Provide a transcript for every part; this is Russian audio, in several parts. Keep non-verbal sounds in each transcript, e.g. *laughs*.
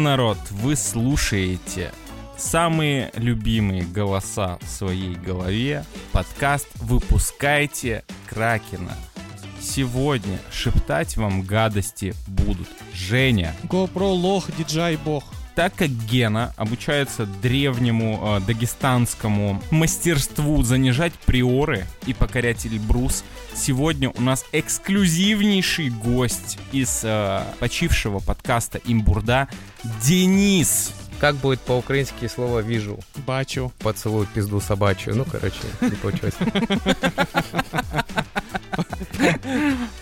Народ! Вы слушаете самые любимые голоса в своей голове. Подкаст «Выпускайте Кракена». Сегодня шептать вам гадости будут Женя, GoPro лох, DJI бог. так как Гена обучается древнему э, дагестанскому мастерству занижать приоры и покорять Эльбрус, сегодня у нас эксклюзивнейший гость из э, почившего подкаста Имбурда Денис. Как будет по-украински слово «вижу»? Бачу. Поцелуй пизду собачью. Ну, короче, не получилось.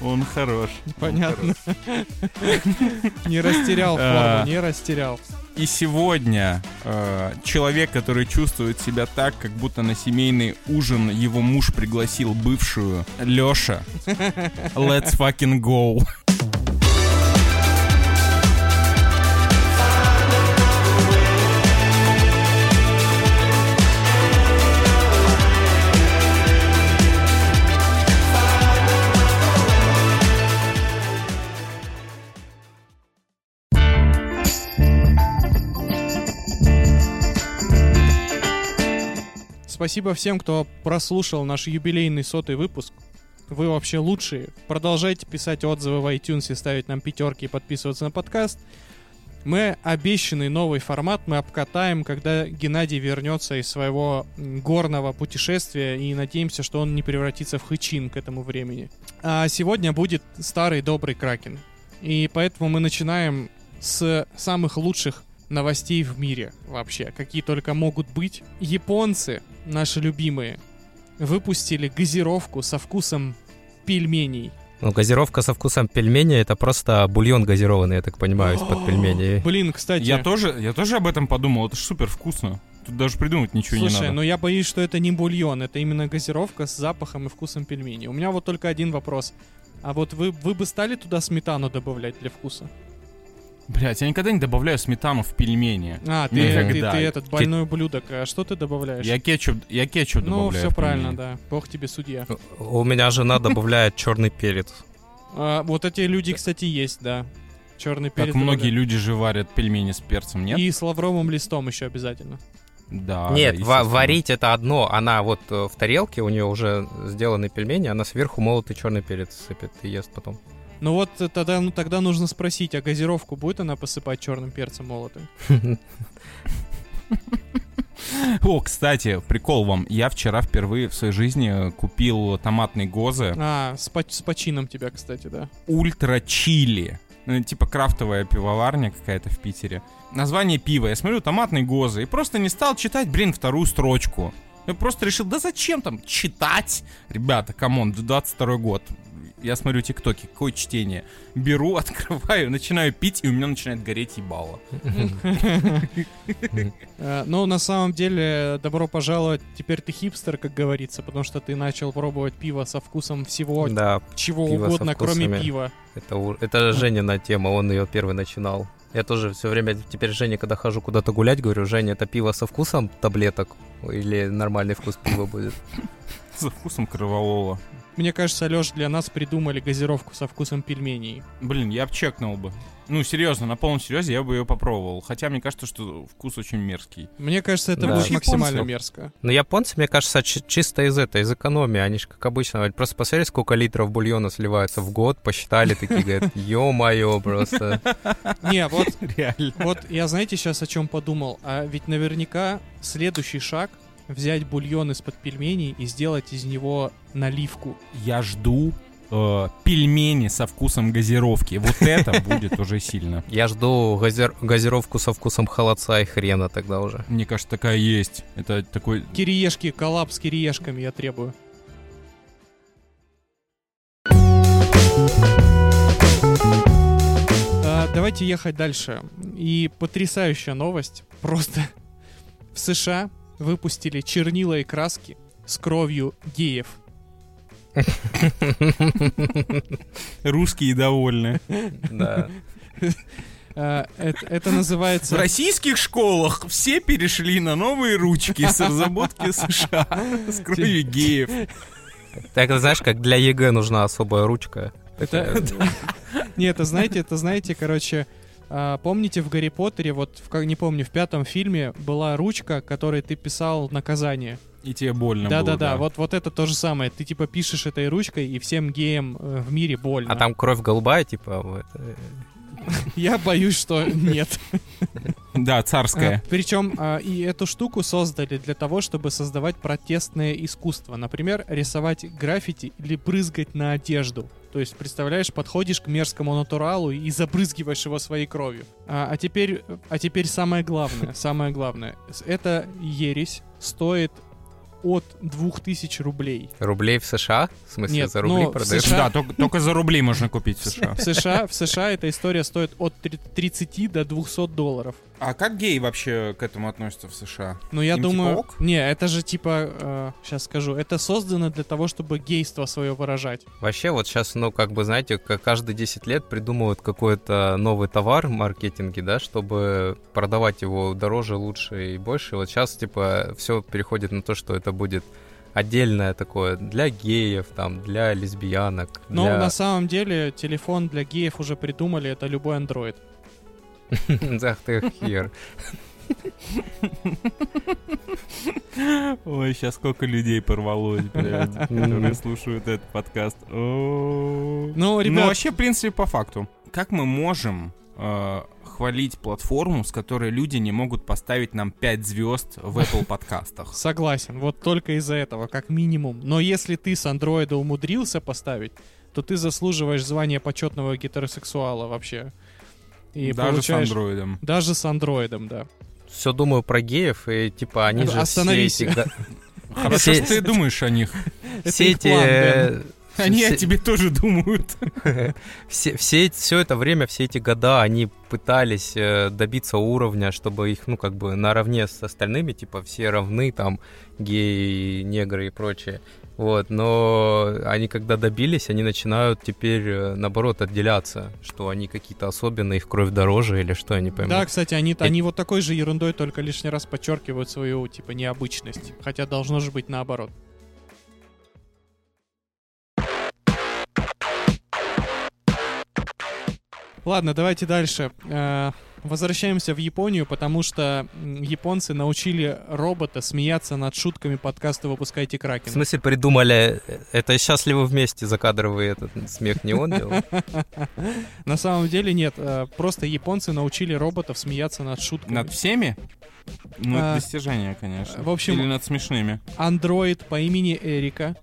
Он хорош. Понятно. Не растерял А. форму, не растерял. И сегодня э, человек, который чувствует себя так, как будто на семейный ужин его муж пригласил бывшую Лёша. *laughs* Let's fucking go. Спасибо всем, кто прослушал наш юбилейный сотый выпуск. Вы вообще лучшие. Продолжайте писать отзывы в iTunes и ставить нам пятерки и подписываться на подкаст. Мы обещанный новый формат мы обкатаем, когда Геннадий вернется из своего горного путешествия и надеемся, что он не превратится в хычин к этому времени. А сегодня будет старый добрый Кракен. И поэтому мы начинаем с самых лучших новостей в мире вообще, какие только могут быть. Японцы, наши любимые, выпустили газировку со вкусом пельменей. Ну, газировка со вкусом пельмени — это просто бульон газированный, я так понимаю, из-под пельменей. Блин, кстати, Я тоже, я тоже об этом подумал, это ж супер вкусно. Тут даже придумать ничего не слушай, надо. но я боюсь, что это не бульон, это именно газировка с запахом и вкусом пельменей. У меня вот только один вопрос. А вот вы, вы бы стали туда сметану добавлять для вкуса? Блять, я никогда не добавляю сметану в пельмени. А, ты, ты, ты этот больной ублюдок. А что ты добавляешь? Я кетчуп, я кетчуп ну, добавляю. все в правильно, да. Бог тебе судья. У меня жена добавляет черный перец. А, вот эти люди, кстати, есть, да. Черный перец. Как многие люди же варят пельмени с перцем, нет? И с лавровым листом еще обязательно. Да. Нет, да, варить это одно. Она вот э, в тарелке, у нее уже сделаны пельмени, она сверху молотый черный перец сыпет и ест потом. Ну вот э, тогда, ну, тогда нужно спросить, а газировку будет она посыпать черным перцем молотым? О, кстати, прикол вам. Я вчера впервые в своей жизни купил томатный гозы А, с, поч- с почином тебя, кстати, да. ультра чили. Ну, Типа крафтовая пивоварня какая-то в Питере. Название пива. Я смотрю, томатный гозе. И просто не стал читать, блин, вторую строчку. Я просто решил, да зачем там читать? Ребята, come on, 22 год. Я смотрю тиктоки, какое чтение. Беру, *laughs* открываю, начинаю пить, и у меня начинает гореть ебало. Э, Но на самом деле, добро пожаловать, теперь ты хипстер, как говорится, потому что ты начал пробовать пиво со вкусом всего, чего со угодно, кроме пива. это, это Женина тема, он ее первый начинал. Я тоже все время, теперь Жене, когда хожу куда-то гулять, говорю, Женя, это пиво со вкусом таблеток или нормальный вкус пива будет? За вкусом кроволола. Мне кажется, Леш, для нас придумали газировку со вкусом пельменей. Блин, я бы чекнул бы. Ну, серьезно, на полном серьезе я бы ее попробовал. Хотя мне кажется, что вкус очень мерзкий. Мне кажется, это Да. будет максимально мерзко. Но японцы, мне кажется, чи- чисто из этой, из экономии. Они же, как обычно, просто посмотри, сколько литров бульона сливается в год, посчитали, такие говорят, *laughs* ё-моё, просто. Не, вот *laughs* Реально. Вот я, знаете, сейчас о чем подумал? А ведь наверняка следующий шаг взять бульон из-под пельменей и сделать из него наливку. Я жду э, пельмени со вкусом газировки. Вот это *laughs* будет уже сильно. Я жду газир- газировку со вкусом холодца и хрена тогда уже. Мне кажется, такая есть. Это такой... Кириешки, коллапс с кириешками я требую. А, давайте ехать дальше. И потрясающая новость. Просто *laughs* в США выпустили чернила и краски с кровью геев. *laughs* Русские довольны. Да. А, это, это В называется... российских школах все перешли на новые ручки с разработки США с кровью геев. Так, знаешь, как для ЕГЭ нужна особая ручка. Это... *laughs* Не, это знаете, это знаете, короче, А, помните, в Гарри Поттере, вот, в, не помню, в пятом фильме была ручка, которой ты писал наказание. И тебе больно было, Да-да-да, вот, вот это то же самое. Ты типа пишешь этой ручкой, и всем геям э, в мире больно. А там кровь голубая, типа, вот, э, *laughs* Я боюсь, что нет. *laughs* Да, царская. Причем а, и эту штуку создали для того, чтобы создавать протестное искусство. Например, рисовать граффити или брызгать на одежду. То есть, представляешь, подходишь к мерзкому натуралу и забрызгиваешь его своей кровью. А, а теперь, а теперь самое главное, *laughs* самое главное. Эта ересь стоит от 2000 рублей. рублей в США? В смысле, Нет, за рубли ну, в продают? США Да, только, только за рубли можно купить в *laughs* США. В США, в США эта история стоит от три- 30 до 200 долларов. А как геи вообще к этому относятся в США? Ну, я Им думаю... типа ок? Не, это же типа... сейчас скажу. Это создано для того, чтобы гейство свое выражать. Вообще, вот сейчас, ну, как бы, знаете, каждые 10 лет придумывают какой-то новый товар в маркетинге, да, чтобы продавать его дороже, лучше и больше. Вот сейчас, типа, все переходит на то, что это будет отдельное такое для геев, там, для лесбиянок. Но для... на самом деле телефон для геев уже придумали. Это любой андроид. *laughs* Ты хер. Ой, сейчас сколько людей порвалось, блядь, *laughs* которые слушают этот подкаст. О. Ну, Ну, ребят, вообще, в принципе, по факту. Как мы можем э, хвалить платформу, с которой люди не могут поставить нам 5 звезд в Apple *laughs* подкастах? согласен. Вот только из-за этого, как минимум. Но если ты с андроида умудрился поставить, то ты заслуживаешь звания почетного гетеросексуала вообще. И Даже получаешь- с андроидом. Даже с андроидом, да. Все думаю про геев, и типа они Ну, же остановись. *laughs* все эти... Хорошо, что ты думаешь о них. Это Все эти... план, э. *laughs* Они о все- тебе тоже думают. *laughs* все, все, все это время, все эти года они пытались э, добиться уровня, чтобы их, ну, как бы наравне с остальными, типа, все равны, там, геи, негры и прочее. Вот, но они когда добились, они начинают теперь, э, наоборот, отделяться, что они какие-то особенные, их кровь дороже или что, я не пойму. Да, кстати, они, они вот такой же ерундой только лишний раз подчеркивают свою, типа, необычность. Хотя должно же быть наоборот. Ладно, давайте дальше. Возвращаемся в Японию, потому что японцы научили робота смеяться над шутками подкаста «Выпускайте В Кракен». смысле придумали, э, это счастливы вместе закадровый этот смех не он делал? На самом деле нет, э, просто японцы научили роботов смеяться над шутками. Над всеми? Ну, А, это достижение, конечно. в общем- Или над смешными. Андроид по имени Эрика.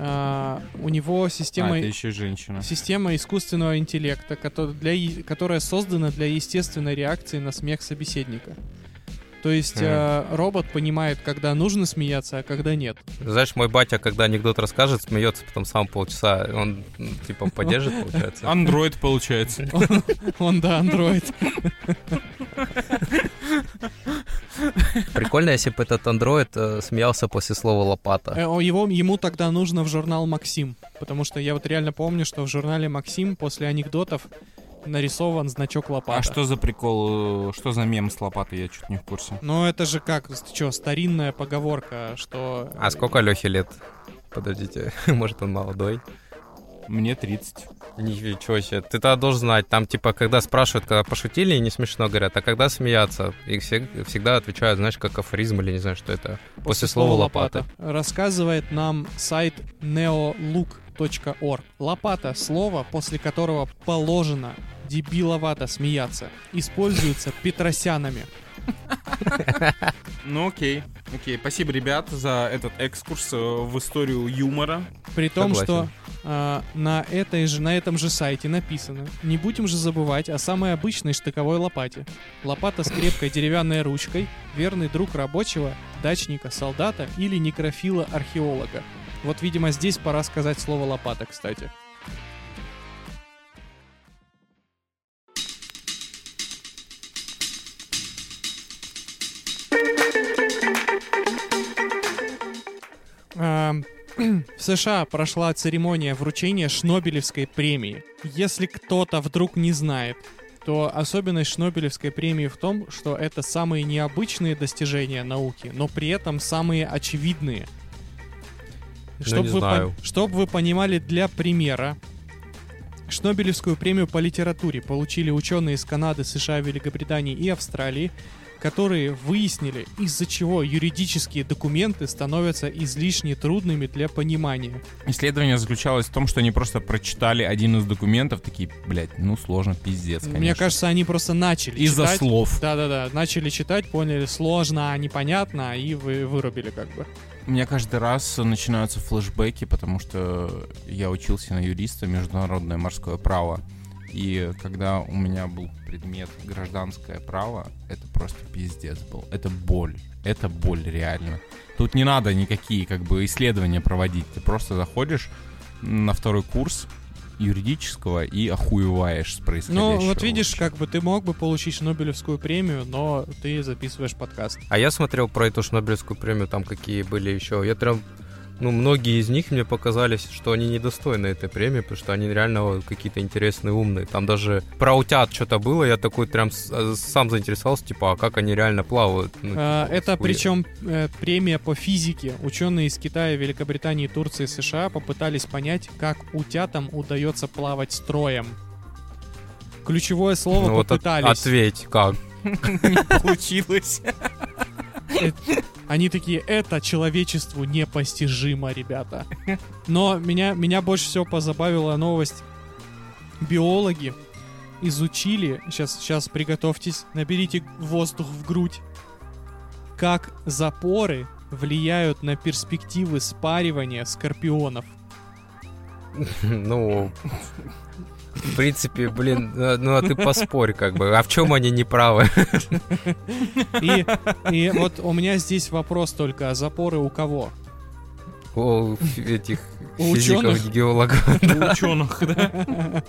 А, у него А, система, это еще женщина. система искусственного интеллекта, кото- для, которая создана для естественной реакции на смех собеседника. То есть Хм. э, робот понимает, когда нужно смеяться, а когда нет. Знаешь, мой батя, когда анекдот расскажет, смеется потом сам полчаса, он, типа, *laughs* поддержит, получается. Андроид, получается. *laughs* Он, да, андроид. Прикольно, если бы этот андроид э, смеялся после слова лопата. Э, Его, ему тогда нужно в журнал «Максим», потому что я вот реально помню, что в журнале «Максим» после анекдотов нарисован значок лопата. А что за прикол, э, что за мем с лопатой, я чуть не в курсе. Ну, это же как, что, старинная поговорка, что... А сколько Лехе лет? Подождите, *laughs* может он молодой? Мне 30. Ничего себе, ты тогда должен знать, там типа, когда спрашивают, когда пошутили и не смешно говорят, а когда смеяться? И все, всегда отвечают, знаешь, как афоризм или не знаю, что это. После, слова лопата. Рассказывает нам сайт neolook.org. Лопата — слово, после которого положено дебиловато смеяться. Используется петросянами. Ну окей, окей. Спасибо, ребят, за этот экскурс э, в историю юмора. При том, Согласен. что а, на, этой же, на этом же сайте написано «Не будем же забывать о самой обычной штыковой лопате. Лопата с крепкой деревянной ручкой, верный друг рабочего, дачника, солдата или некрофила-археолога». Вот, видимо, здесь пора сказать слово «лопата», кстати. *clears throat* В США прошла церемония вручения Шнобелевской премии. Если кто-то вдруг не знает, то особенность Шнобелевской премии в том, что это самые необычные достижения науки, но при этом самые очевидные. Ну, Чтоб не вы, знаю. чтоб вы понимали для примера, Шнобелевскую премию по литературе получили ученые из Канады, США, Великобритании и Австралии, которые выяснили, из-за чего юридические документы становятся излишне трудными для понимания. Исследование заключалось в том, что они просто прочитали один из документов, такие, блядь, ну сложно, пиздец, конечно. Мне кажется, они просто начали Из-за читать. слов. Да-да-да, начали читать, поняли, сложно, непонятно, и вы вырубили как бы. У меня каждый раз начинаются флешбеки, потому что я учился на юриста международное морское право. И когда у меня был предмет гражданское право, это просто пиздец был. Это боль. Это боль реально. Тут не надо никакие как бы исследования проводить. Ты просто заходишь на второй курс юридического и охуеваешь с происходящего. Ну, вот видишь, как бы ты мог бы получить Шнобелевскую премию, но ты записываешь подкаст. А я смотрел про эту Шнобелевскую премию, там какие были еще. Я прям, ну, многие из них мне показались, что они недостойны этой премии, потому что они реально какие-то интересные, умные. Там даже про утят что-то было, я такой прям э, сам заинтересовался, типа, а как они реально плавают? Ну, А, типа, Это хуя. причем э, премия по физике. Ученые из Китая, Великобритании, Турции, США попытались понять, как утятам удается плавать строем. Ключевое слово Ну, вот от- попытались. ответь, как? *laughs* не получилось. *laughs* Они такие, это человечеству непостижимо, ребята. Но меня, меня больше всего позабавила новость. Биологи изучили, сейчас, сейчас приготовьтесь, наберите воздух в грудь, как запоры влияют на перспективы спаривания скорпионов. Ну, в принципе, блин, э, ну а ты поспорь, как бы. А в чем они не правы? И, и вот у меня здесь вопрос только, а запоры у кого? У этих У физиков, геологов. У ученых, да.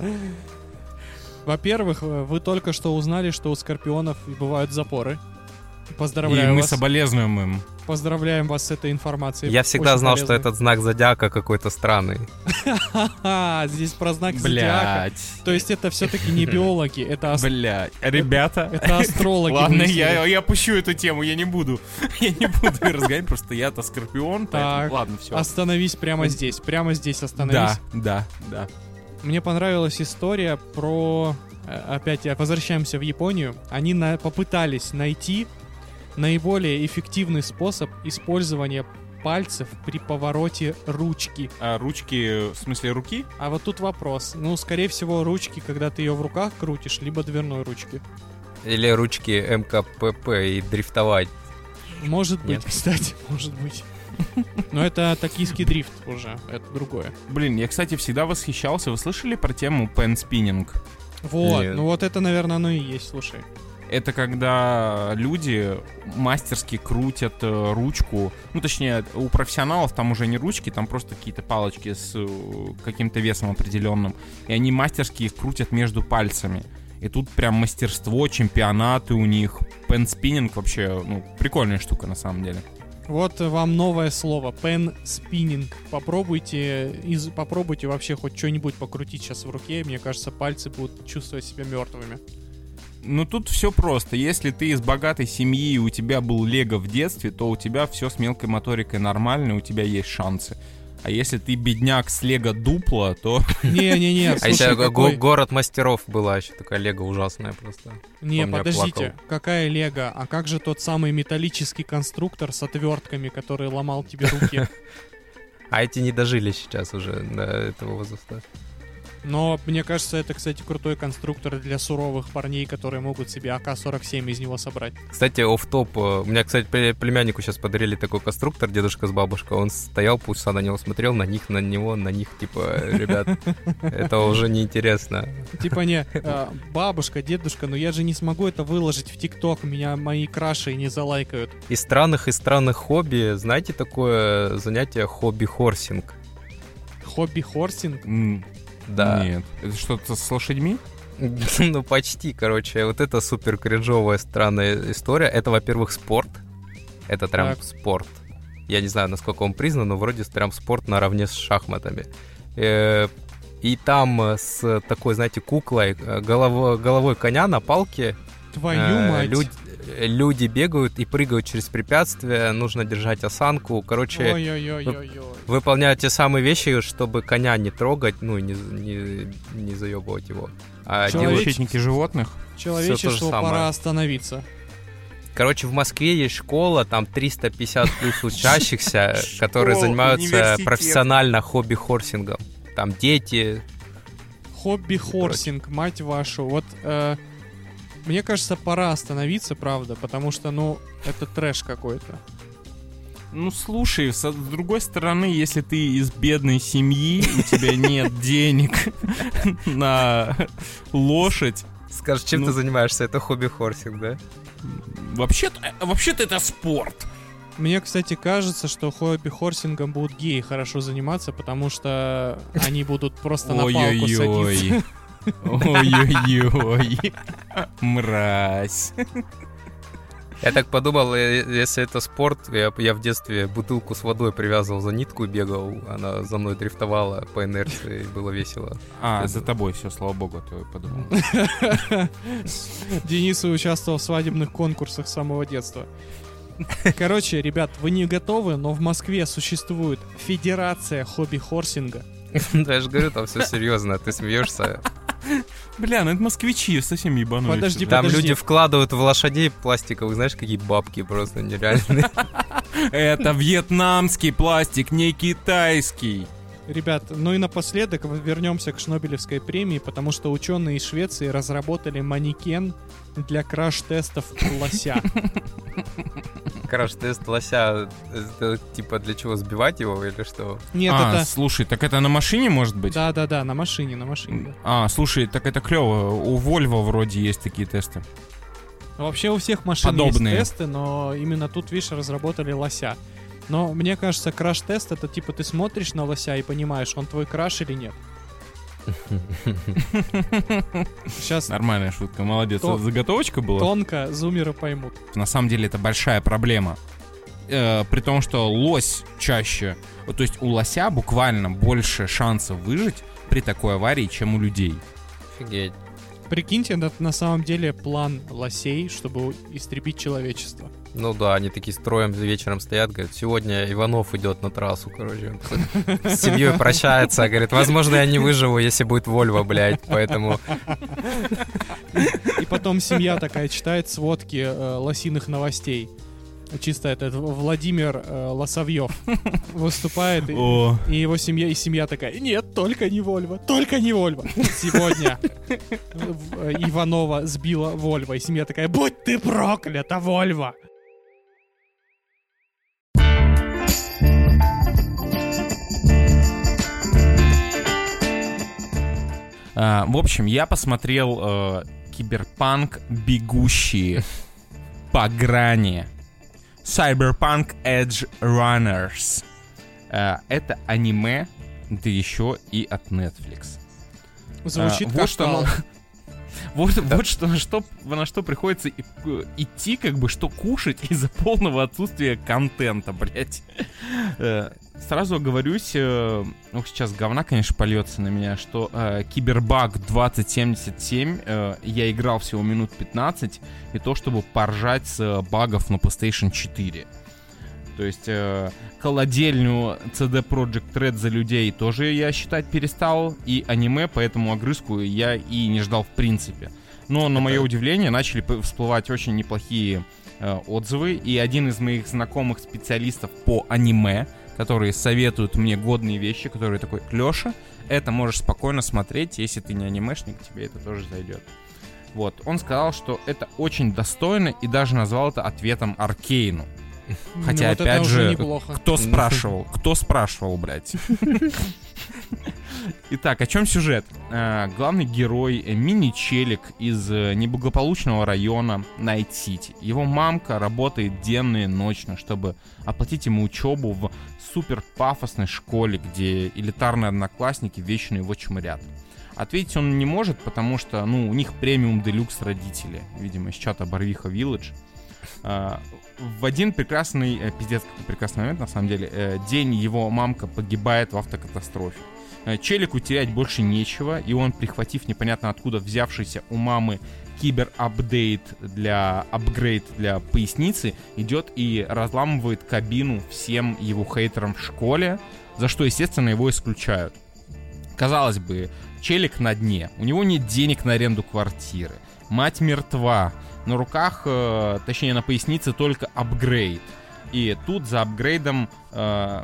Во-первых, вы только что узнали, что у скорпионов бывают запоры. И Поздравляю мы вас. соболезнуем им. Поздравляем вас с этой информацией. Я всегда Очень знал, что полезной. этот знак зодиака какой-то странный. *laughs* Здесь про знак зодиака. Блять. То есть это все-таки не биологи, это, Блять. Ребята. это астрологи. Ладно, я, опущу эту тему, я не буду. *laughs* Я не буду разгонять, просто я-то скорпион, Так, ладно, все. Остановись прямо здесь, прямо здесь остановись. Да, да, да. Мне понравилась история про... э, Опять я возвращаемся в Японию. Они на- попытались найти наиболее эффективный способ использования пальцев при повороте ручки. А ручки, в смысле руки? А вот тут вопрос. Ну, скорее всего, ручки, когда ты ее в руках крутишь, либо дверной ручки. Или ручки МКПП и дрифтовать. Может быть, Нет. кстати, *laughs* может быть. Но это токийский дрифт уже, это другое. Блин, я, кстати, всегда восхищался. Вы слышали про тему spinning? Вот, Нет. ну вот это, наверное, оно и есть, слушай. Это когда люди мастерски крутят э, ручку. Ну, точнее, у профессионалов там уже не ручки, там просто какие-то палочки с э, каким-то весом определенным. И они мастерски их крутят между пальцами. И тут прям мастерство, чемпионаты у них. Пенспиннинг вообще, ну, прикольная штука на самом деле. Вот вам новое слово, pen spinning. Попробуйте, из, попробуйте вообще хоть что-нибудь покрутить сейчас в руке. Мне кажется, пальцы будут чувствовать себя мертвыми. Ну тут все просто. Если ты из богатой семьи и у тебя был лего в детстве, то у тебя все с мелкой моторикой нормально, у тебя есть шансы. А если ты бедняк с лего дупла, то *laughs* Не-не-не, А го- какой... город мастеров была еще такая лего ужасная просто. Не, я подождите, плакал. какая лего? А как же тот самый металлический конструктор с отвертками, который ломал тебе руки? *laughs* А эти не дожили сейчас уже до этого возраста. Но мне кажется, это, кстати, крутой конструктор для суровых парней, которые могут себе АК-47 из него собрать. Кстати, оф топ У меня, кстати, пле- племяннику сейчас подарили такой конструктор, дедушка с бабушкой. Он стоял, полчаса на него смотрел, на них, на него, на них, типа, ребят, это уже неинтересно. Типа не, а, бабушка, дедушка, но я же не смогу это выложить в ТикТок, меня мои краши не залайкают. Из странных и странных хобби, знаете такое занятие хобби-хорсинг? Хобби-хорсинг? Да. нет. Это что-то с лошадьми? *laughs* Ну, почти, короче. Вот это супер кринжовая, странная история. Это, во-первых, спорт. Это прям спорт. Я не знаю, насколько он признан, но вроде прям спорт наравне с шахматами. Э, И там э, с такой, знаете, куклой, э, голово- головой коня на палке Твою э, мать. Люди бегают и прыгают через препятствия, нужно держать осанку. Короче, Ой-ой-ой-ой-ой. выполняют те самые вещи, чтобы коня не трогать, ну и не, не, не заебывать его. А делают- Защитники животных. Самое. пора остановиться. Короче, в Москве есть школа, там 350 плюс учащихся, *laughs* которые занимаются профессионально хобби-хорсингом. Там дети. Хобби-хорсинг, мать вашу. Вот э, мне кажется, пора остановиться, правда, потому что, ну, это трэш какой-то. Ну слушай, с другой стороны, если ты из бедной семьи, у тебя нет *laughs* денег на лошадь, Скажешь, чем Ну. ты занимаешься? Это хобби-хорсинг, да? вообще-то э, вообще-то это спорт. Мне, кстати, кажется, что хобби-хорсингом будут геи хорошо заниматься, потому что они будут просто на палку садиться. Ой-ой-ой. Мразь. Я так подумал, э, если это спорт, я, я в детстве бутылку с водой привязывал за нитку и бегал, она за мной дрифтовала по инерции, было весело. А, за тобой все, слава богу, а я подумал. Денис участвовал в свадебных конкурсах с самого детства. Короче, ребят, вы не готовы, но в Москве существует Федерация хобби-хорсинга. Да, я же говорю, там все серьезно, ты смеешься. *laughs* Бля, ну это москвичи совсем ебанулись. Подожди, Там подожди. люди вкладывают в лошадей пластиковых, знаешь, какие бабки просто нереальные. *laughs* *laughs* Это вьетнамский пластик, не китайский. Ребят, ну и напоследок вернемся к Шнобелевской премии, потому что ученые из Швеции разработали манекен для краш-тестов лося. Краш-тест лося, это типа для чего, сбивать его или что? Нет, а, это... слушай, так это на машине может быть? Да-да-да, на машине, на машине. да. А, слушай, так это клево. У Volvo вроде есть такие тесты. Вообще у всех машин Подобные. есть тесты, но именно тут, видишь, разработали лося. Но мне кажется, краш-тест это типа ты смотришь на лося и понимаешь, он твой краш или нет. Сейчас Нормальная шутка, молодец. То- Заготовочка была? тонко зумеры поймут. На самом деле это большая проблема. Э, при том, что лось чаще... То есть у лося буквально больше шансов выжить при такой аварии, чем у людей. Офигеть. Прикиньте, это на самом деле план лосей, чтобы истребить человечество. Ну да, они такие строем вечером стоят, говорят, сегодня Иванов идет на трассу, короче. С семьей прощается, говорит, возможно, я не выживу, если будет Вольво, блядь, поэтому... И потом семья такая читает сводки э, лосиных новостей. Чисто этот Владимир э, Лосовьев *laughs* выступает, и, О, и его семья, и семья такая, нет, только не Вольво, только не Вольво. Сегодня э, Иванова сбила Вольво, и семья такая, будь ты проклята, Вольво. А, в общем, я посмотрел э, Киберпанк Бегущие по грани. Cyberpunk Edge Runners. Э, это аниме, да еще и от Netflix. Звучит А, как вот что, вот, вот что, на что, на что приходится э, идти, как бы, что кушать из-за полного отсутствия контента, блять. Сразу оговорюсь, э, ну, сейчас говна, конечно, польется на меня, что э, Кибербаг 2077 э, я играл всего минут 15, и то, чтобы поржать с э, багов на PlayStation 4. То есть э, колодельню CD Project Red за людей тоже я считать перестал, и аниме по этому огрызку я и не ждал в принципе. Но, на мое удивление, начали всплывать очень неплохие э, отзывы, и один из моих знакомых специалистов по аниме, которые советуют мне годные вещи, которые такой, Леша, это можешь спокойно смотреть, если ты не анимешник, тебе это тоже зайдет. Вот, он сказал, что это очень достойно, и даже назвал это ответом Аркейну. Хотя, Ну, вот опять же. Кто спрашивал? Кто спрашивал, блядь? *laughs* Итак, о чем сюжет? Э, главный герой мини-челик из э, неблагополучного района Найт-Сити. Его мамка работает денно и ночно, чтобы оплатить ему учебу в супер пафосной школе, где элитарные одноклассники вечно его чмырят. Ответить он не может, потому что, ну, у них премиум делюкс родители. Видимо, из чата Барвиха. А, в один прекрасный, э, пиздец, какой прекрасный момент, на самом деле, э, день его мамка погибает в автокатастрофе. Э, Челику терять больше нечего, и он, прихватив непонятно откуда взявшийся у мамы кибер-апдейт для апгрейд для поясницы идет и разламывает кабину всем его хейтерам в школе, за что, естественно, его исключают. Казалось бы, челик на дне, у него нет денег на аренду квартиры, мать мертва, на руках, э, точнее на пояснице только апгрейд. И тут за апгрейдом э,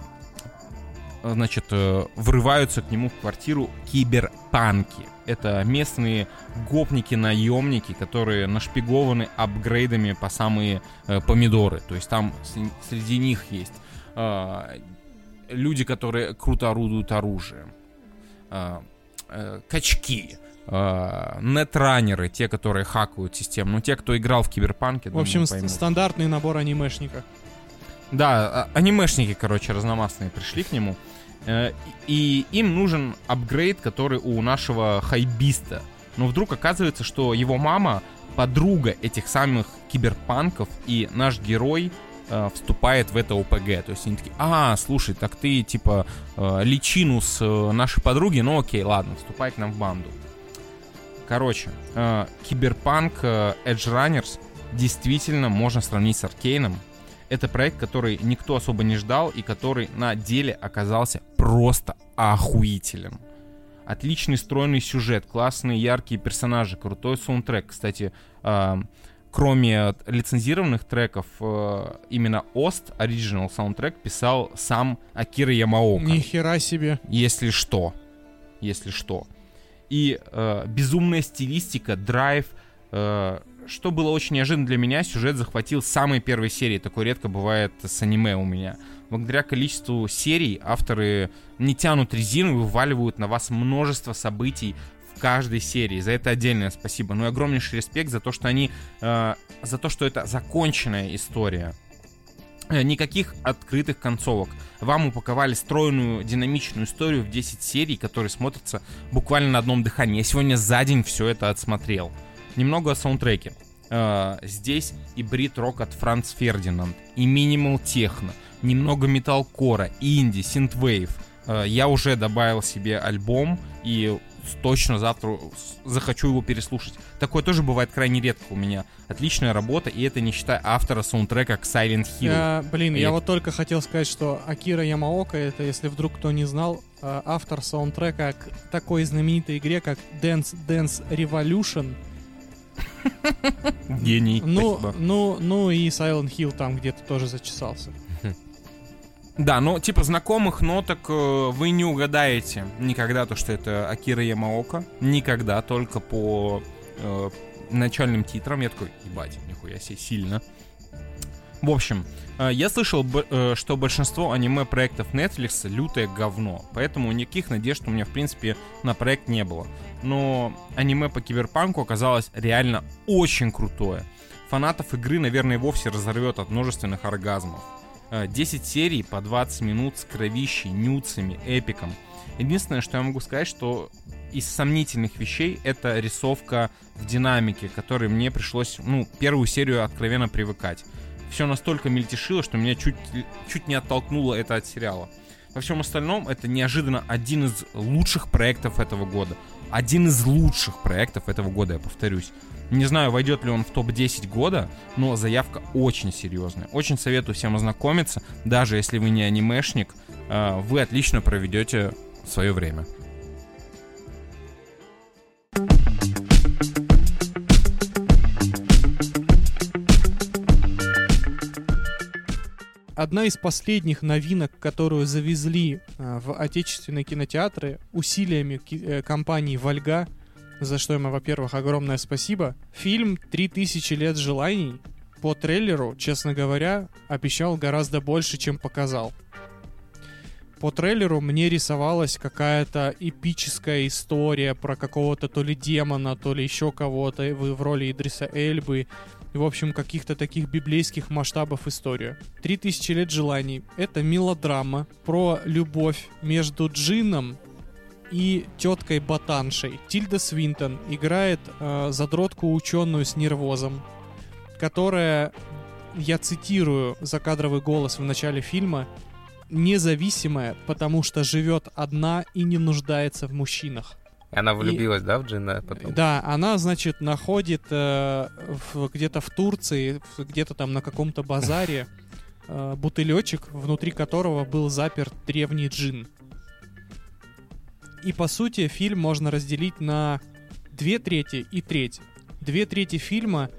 значит, э, врываются к нему в квартиру киберпанки. Это местные гопники-наемники, которые нашпигованы апгрейдами по самые э, помидоры. То есть там с- среди них есть э, люди, которые круто орудуют оружием, э, э, качки, э, нетранеры, те, которые хакают систему. Ну, те, кто играл в киберпанке, В общем, думаю, стандартный набор анимешника. Да, а- анимешники, короче, разномастные пришли к нему. Э, И им нужен апгрейд, который у нашего хайбиста. Но вдруг оказывается, что его мама подруга этих самых киберпанков, и наш герой э, вступает в это ОПГ. То есть они такие, а, слушай, так ты типа э, личину с э, нашей подруги, ну окей, ладно, вступай к нам в банду. Короче, э, киберпанк э, Edge Runners действительно можно сравнить с Аркейном. Это проект, который никто особо не ждал и который на деле оказался просто охуителен. Отличный стройный сюжет, классные яркие персонажи, крутой саундтрек. Кстати, э, кроме лицензированных треков, именно Ост, оригинал саундтрек, писал сам Акира Ямаока. Ни хера себе. Если что. Если что. И э, безумная стилистика, драйв. э, что было очень неожиданно для меня, сюжет захватил с самой первой серии. Такое редко бывает с аниме у меня. Благодаря количеству серий авторы не тянут резину и вываливают на вас множество событий в каждой серии. За это отдельное спасибо. Ну и огромнейший респект за то, что они... э, за то, что это законченная история. Э, Никаких открытых концовок. Вам упаковали стройную, динамичную историю в 10 серий, которые смотрятся буквально на одном дыхании. Я сегодня за день все это отсмотрел. Немного о саундтреке. Э, здесь и брит рок от Франц Фердинанд, и минимал техно, немного металкора, инди, синтвейв. Э, я уже добавил себе альбом и точно завтра захочу его переслушать. Такое тоже бывает крайне редко у меня. Отличная работа, и это не считая автора саундтрека к Silent Hill. Я, блин, я Я- вот только хотел сказать, что Акира Ямаока, это, если вдруг кто не знал, э, автор саундтрека к такой знаменитой игре, как Dance Dance Revolution. Гений. Ну, ну, ну и Silent Hill там где-то тоже зачесался. Да, но типа знакомых ноток э, вы не угадаете никогда то, что это Акира Ямаока. Никогда, только по э, начальным титрам. Я такой, ебать, нихуя себе, сильно. В общем, э, я слышал, э, что большинство аниме-проектов Netflix лютое говно, поэтому никаких надежд у меня, в принципе, на проект не было. Но аниме по киберпанку оказалось реально очень крутое. Фанатов игры, наверное, вовсе разорвет от множественных оргазмов. Э, 10 серий по 20 минут с кровищей, нюцами, эпиком. Единственное, что я могу сказать, что из сомнительных вещей это рисовка в динамике, которой мне пришлось, ну, первую серию откровенно привыкать. Все настолько мельтешило, что меня чуть, чуть не оттолкнуло это от сериала. Во всем остальном это неожиданно один из лучших проектов этого года. Один из лучших проектов этого года, я повторюсь. Не знаю, войдет ли он в топ-10 года, но заявка очень серьезная. Очень советую всем ознакомиться, даже если вы не анимешник, э, вы отлично проведете свое время. Одна из последних новинок, которую завезли э, в отечественные кинотеатры усилиями э, компании Вольга, за что ему, во-первых, огромное спасибо. Фильм «3000 лет желаний» по трейлеру, честно говоря, обещал гораздо больше, чем показал. По трейлеру мне рисовалась какая-то эпическая история про какого-то то ли демона, то ли еще кого-то в, роли Идриса Эльбы. И, в общем, каких-то таких библейских масштабов история. «Три тысячи лет желаний» — это мелодрама про любовь между Джином и теткой Ботаншей. Тильда Свинтон играет э, задротку ученую с нервозом, которая, я цитирую закадровый голос в начале фильма, независимая, потому что живет одна и не нуждается в мужчинах. И она влюбилась, да, в Джина потом? Да, она, значит, находит э, в- где-то в Турции, где-то там на каком-то базаре э, бутылечек, внутри которого был заперт древний джин. И по сути фильм можно разделить на две трети и треть. Две трети фильма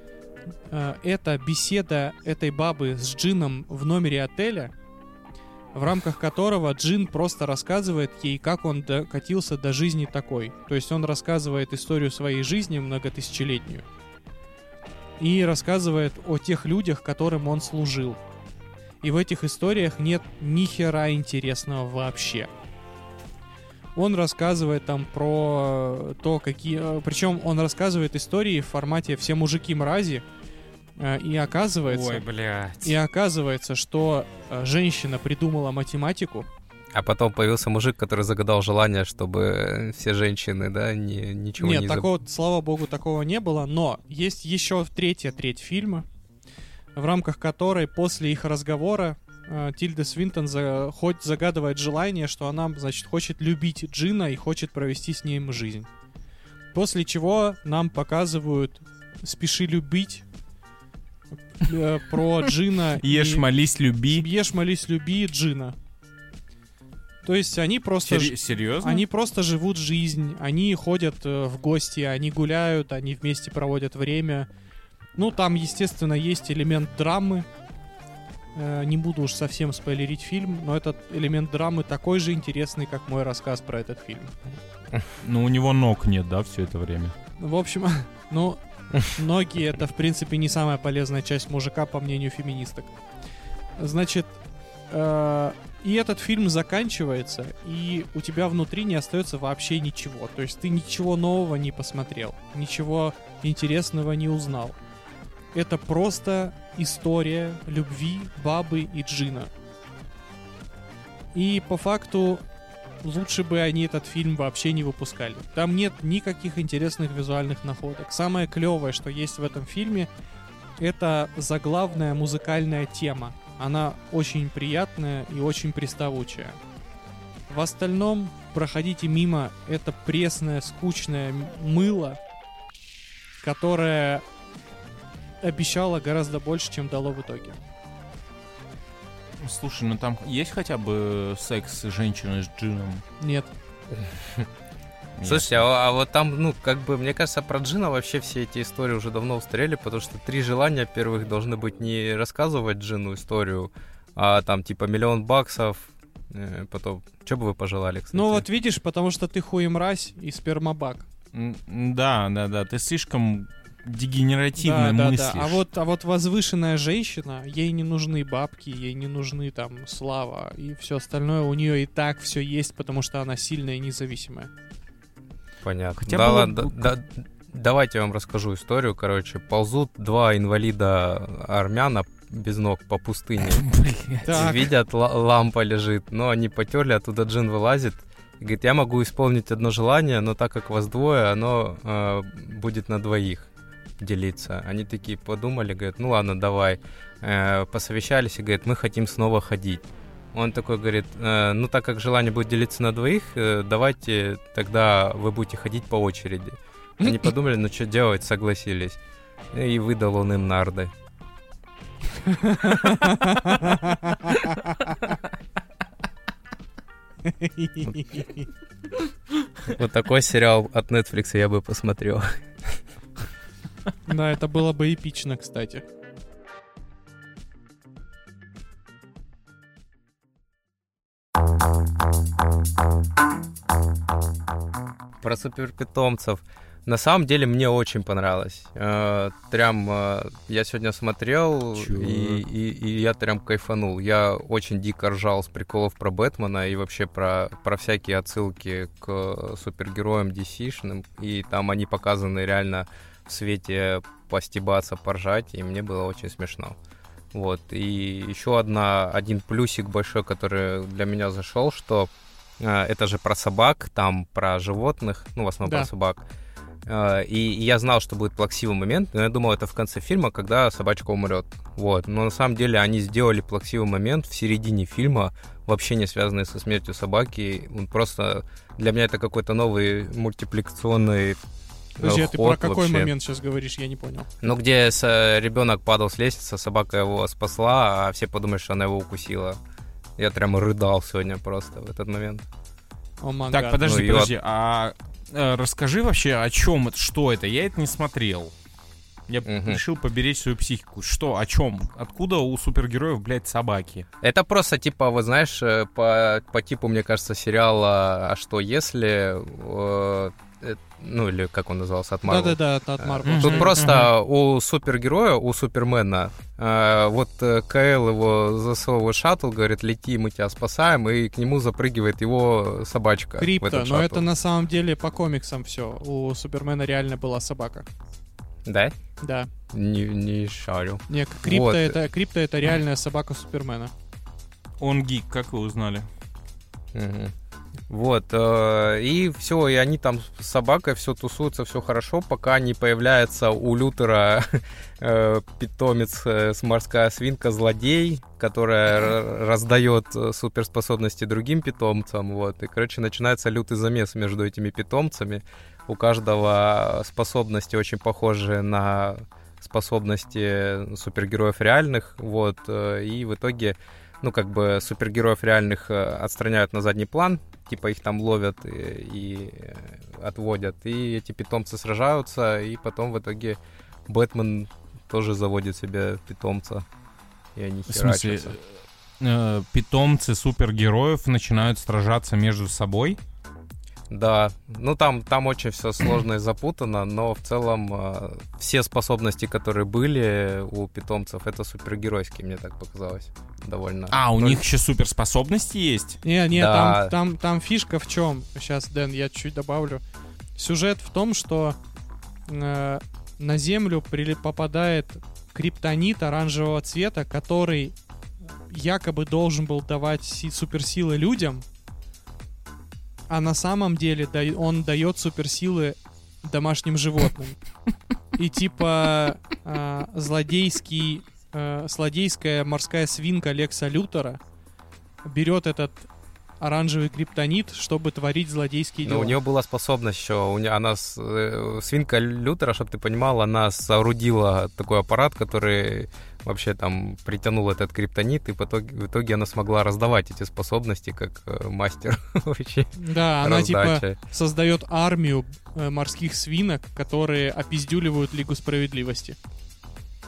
э, это беседа этой бабы с джином в номере отеля, в рамках которого Джин просто рассказывает ей, как он докатился до жизни такой. То есть он рассказывает историю своей жизни многотысячелетнюю. И рассказывает о тех людях, которым он служил. И в этих историях нет ни хера интересного вообще. Он рассказывает там про то, какие... Причем он рассказывает истории в формате «все мужики мрази», э, и оказывается... Ой, блядь. И оказывается, что э, женщина придумала математику. А потом появился мужик, который загадал желание, чтобы все женщины, да, не, ничего Нет, не заб- такого, слава богу, такого не было. Но есть еще третья треть фильма, в рамках которой после их разговора э, Тильда Свинтон за- хоть загадывает желание, что она, значит, хочет любить Джина и хочет провести с ним жизнь. После чего нам показывают «Спеши любить» э, про *laughs* Джина Ешь, и- молись, люби. Ешь, молись, люби Джина. То есть они просто... Серьезно? Они просто живут жизнь, они ходят э, в гости, они гуляют, они вместе проводят время. Ну, там, естественно, есть элемент драмы. Э, не буду уж совсем спойлерить фильм, но этот элемент драмы такой же интересный, как мой рассказ про этот фильм. Ну, у него ног нет, да, все это время? В общем, *laughs* ну, ноги это, в принципе, не самая полезная часть мужика, по мнению феминисток. Значит, э, и этот фильм заканчивается, и у тебя внутри не остается вообще ничего. То есть ты ничего нового не посмотрел, ничего интересного не узнал. Это просто история любви бабы и Джина. И по факту лучше бы они этот фильм вообще не выпускали. Там нет никаких интересных визуальных находок. Самое клевое, что есть в этом фильме, это заглавная музыкальная тема. Она очень приятная и очень приставучая. В остальном проходите мимо это пресное, скучное мыло, которое обещало гораздо больше, чем дало в итоге. Слушай, ну там есть хотя бы секс женщины с джином? Нет. *laughs* Нет. Слушайте, а, а вот там, ну, как бы, мне кажется, про Джина вообще все эти истории уже давно устарели, потому что три желания первых должны быть не рассказывать Джину историю, а там, типа, миллион баксов, э, потом... Что бы вы пожелали, кстати? Ну вот видишь, потому что ты хуемразь и спермобак. Да, да, да, ты слишком дегенеративно Да, да, мыслишь. да. А вот, а вот возвышенная женщина, ей не нужны бабки, ей не нужны там слава и все остальное. У нее и так все есть, потому что она сильная и независимая. Понятно. Хотя да, было ладно, бы- да- давайте я вам расскажу историю. Короче, ползут два инвалида армяна без ног по пустыне. *laughs* Видят, ла- лампа лежит, но они потерли, оттуда джин вылазит. И говорит, я могу исполнить одно желание, но так как вас двое, оно э, будет на двоих делиться. Они такие подумали, говорят, ну ладно, давай. Э, посовещались и говорят, мы хотим снова ходить. Он такой говорит, «Э, ну так как желание будет делиться на двоих, э, давайте тогда вы будете ходить по очереди. Они *laughs* подумали, ну что делать, согласились. И выдал он им нарды. *laughs* Вот такой сериал от Netflix я бы посмотрел. Да, это было бы эпично, кстати. Про суперпитомцев. На самом деле мне очень понравилось. Э, Прям э, я сегодня смотрел и, и, и я прям кайфанул. Я очень дико ржал с приколов про Бэтмена и вообще про, про всякие отсылки к супергероям DC-шным. И там они показаны реально в свете постебаться, поржать, и мне было очень смешно. Вот. И еще одна, один плюсик большой, который для меня зашел, что э, это же про собак, там про животных, ну, в основном Да. про собак. Э, И я знал, что будет плаксивый момент, но я думал, это в конце фильма, когда собачка умрет. Вот. Но на самом деле они сделали плаксивый момент в середине фильма, вообще не связанный со смертью собаки. Он просто для меня это какой-то новый мультипликационный Подожди, а ты про какой вообще. момент сейчас говоришь? Я не понял. Ну, где с- ребенок падал с лестницы, собака его спасла, а все подумали, что она его укусила. Я прям рыдал сегодня просто в этот момент. Май Так, подожди, Ну, подожди. А э, расскажи вообще, о чем это, что это? Я это не смотрел. Я Мгм. решил поберечь свою психику. Что, о чем? Откуда у супергероев, блядь, собаки? Это просто типа, вот знаешь, э, по, по типу, мне кажется, сериала «А что если...» э, э, Ну, или как он назывался, от Marvel. Да-да-да, от- от Marvel. Тут Мгм, просто у супергероя, у Супермена, вот КЛ его засовывает шаттл, говорит, лети, мы тебя спасаем, и к нему запрыгивает его собачка. Крипто, но шаттл. это на самом деле по комиксам все. У Супермена реально была собака. Да? Да. Не, не шарю. Не, Крипто Вот. это Крипто это реальная собака Супермена. Он гик, как вы узнали? Мгм. Вот, э, и все, и они там с собакой все тусуются, все хорошо, пока не появляется у Лютера *laughs* э, питомец э, с морская свинка, злодей, которая раздает э, суперспособности другим питомцам, вот, и, короче, начинается лютый замес между этими питомцами. У каждого способности очень похожи на способности супергероев реальных, вот, э, и в итоге ну, как бы супергероев реальных э, отстраняют на задний план, типа их там ловят и, и, э, отводят, и эти питомцы сражаются, и потом в итоге Бэтмен тоже заводит себе питомца, и они В смысле, херачатся. питомцы супергероев начинают сражаться между собой? Да, ну там, там очень все сложно и запутано, но в целом э, все способности, которые были у питомцев, это супергеройские, мне так показалось. Довольно. А, у Ну, них еще суперспособности есть? Не, не, Да. там, там, там фишка в чем? Сейчас, Дэн, я чуть добавлю. Сюжет в том, что э, на Землю прили- попадает криптонит оранжевого цвета, который якобы должен был давать си- суперсилы людям, а на самом деле да- он дает суперсилы домашним животным. И типа э, злодейский, э, злодейская морская свинка Лекса Лютера берет этот оранжевый криптонит, чтобы творить злодейские Ну, дела. у нее была способность еще, у нее, она, с- э, свинка Лютера, чтобы ты понимал, она соорудила такой аппарат, который вообще там притянул этот криптонит, и в итоге, в итоге она смогла раздавать эти способности как э, мастер *laughs* вообще Да, она типа создает армию э, морских свинок, которые опиздюливают Лигу Справедливости.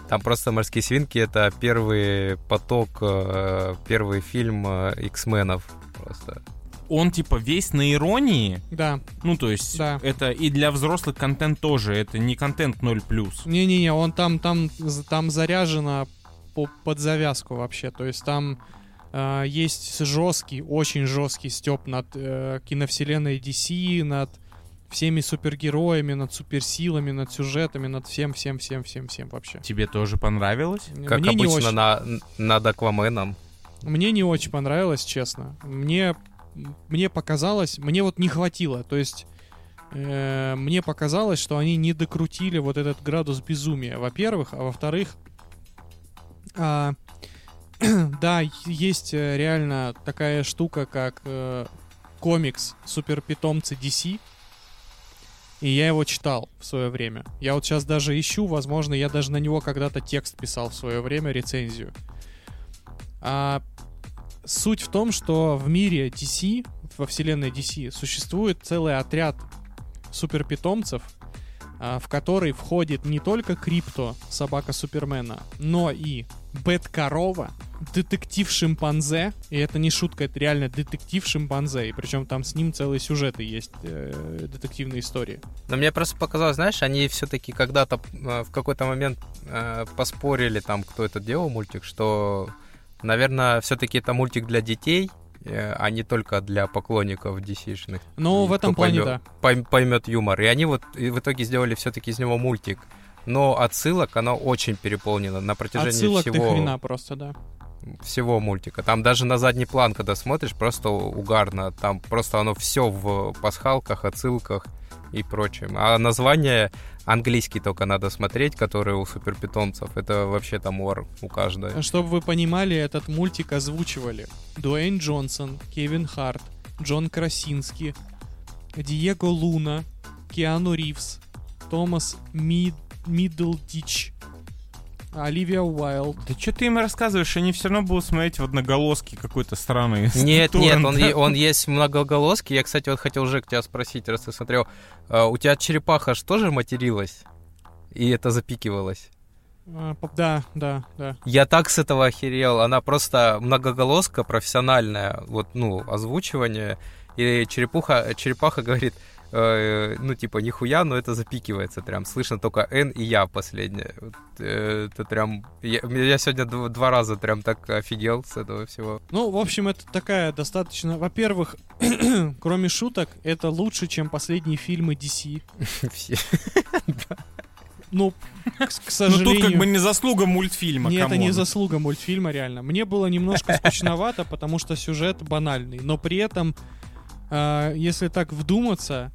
Там просто «Морские свинки» — это первый поток, э, первый фильм э, X-менов просто. Он типа весь на иронии? Да. Ну, то есть, Да. это и для взрослых контент тоже, это не контент 0+. Не-не-не, он там, там, там заряжено по- под завязку вообще. То есть там э, есть жесткий, очень жесткий степ над э, киновселенной DC, над всеми супергероями, над суперсилами, над сюжетами, над всем, всем, всем, всем, всем вообще. Тебе тоже понравилось? Как мне, не обычно очень, на, над Акваменом. мне не очень понравилось, честно. Мне, мне показалось, мне вот не хватило. То есть э, мне показалось, что они не докрутили вот этот градус безумия, во-первых, а во-вторых, а, *clears throat* да, есть э, реально такая штука, как э, комикс Суперпитомцы DC. И я его читал в свое время. Я вот сейчас даже ищу, возможно, я даже на него когда-то текст писал в свое время, рецензию. А суть в том, что в мире DC, во вселенной DC, существует целый отряд суперпитомцев, а, в который входит не только Крипто, собака Супермена, но и Бэт-корова, детектив-шимпанзе, и это не шутка, это реально детектив-шимпанзе, и причем там с ним целые сюжеты есть, э, детективные истории. Но мне просто показалось, знаешь, они все-таки когда-то э, в какой-то момент э, поспорили там, кто это делал мультик, что, наверное, все-таки это мультик для детей, э, а не только для поклонников DC-шных. И в этом плане, поймет- да. пойм- поймет юмор. И они вот и в итоге сделали все-таки из него мультик. Но отсылок оно очень переполнено на протяжении Отсылок всего, хрена просто, да. всего мультика. Там даже на задний план, когда смотришь, просто угарно. Там просто оно все в пасхалках, отсылках. И прочим. А название английский только надо смотреть, которые у суперпитомцев. Это вообще там ор у каждой. Чтобы вы понимали, этот мультик озвучивали Дуэйн Джонсон, Кевин Харт, Джон Красинский, Диего Луна, Киану Ривз, Томас Мид... Миддлдич, Оливия Уайлд. Да что ты им рассказываешь? Они все равно будут смотреть в одноголоски какой-то странный. Нет, нет, он, *laughs* он есть многоголоский. Я, кстати, вот хотел Жек тебя спросить, раз ты смотрел. а, у тебя черепаха ж тоже материлась? И это запикивалось? А, да, да, да. Я так с этого охерел. Она просто многоголоска, профессиональная, вот, ну, озвучивание. И черепуха, черепаха говорит, э, ну, типа, нихуя, но это запикивается прям. Слышно только Н и я последнее. Вот, э, это прям... Я, я сегодня дв- два раза прям так офигел с этого всего. Ну, в общем, это такая достаточно... Во-первых, *clears throat* кроме шуток, это лучше, чем последние фильмы DC. *laughs* Все. Ну, к, к Ну сожалению... тут как бы не заслуга мультфильма, Не, это не заслуга мультфильма, реально. Мне было немножко скучновато, потому что сюжет банальный. Но при этом, если так вдуматься,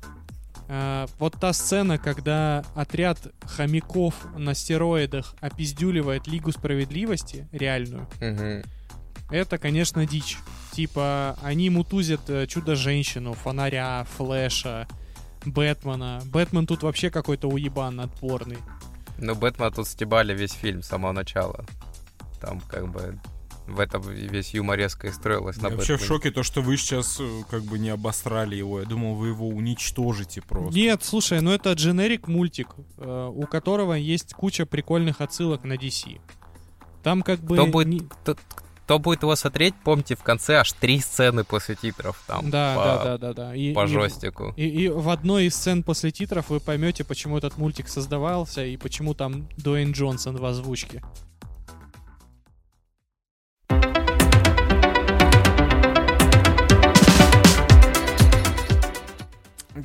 э, вот та сцена, когда отряд хомяков на стероидах опиздюливает Лигу Справедливости, реальную, Мгм. это, конечно, дичь. Типа, они мутузят э, Чудо-женщину, Фонаря, Флэша, Бэтмена. Бэтмен тут вообще какой-то уебан отборный. Ну, Бэтмена тут стебали весь фильм с самого начала. Там как бы в этом весь юмор резко и строилась на Я вообще в шоке, то, что вы сейчас э, как бы не обосрали его. Я думал, вы его уничтожите просто. Нет, слушай, ну это дженерик мультик, э, у которого есть куча прикольных отсылок на DC. Там как бы... Кто будет, не- кто, кто будет его смотреть, помните, в конце аж три сцены после титров там Да, по, да, да, да, да. И, по и- жестику. И, и в одной из сцен после титров вы поймете, почему этот мультик создавался и почему там Дуэйн Джонсон в озвучке.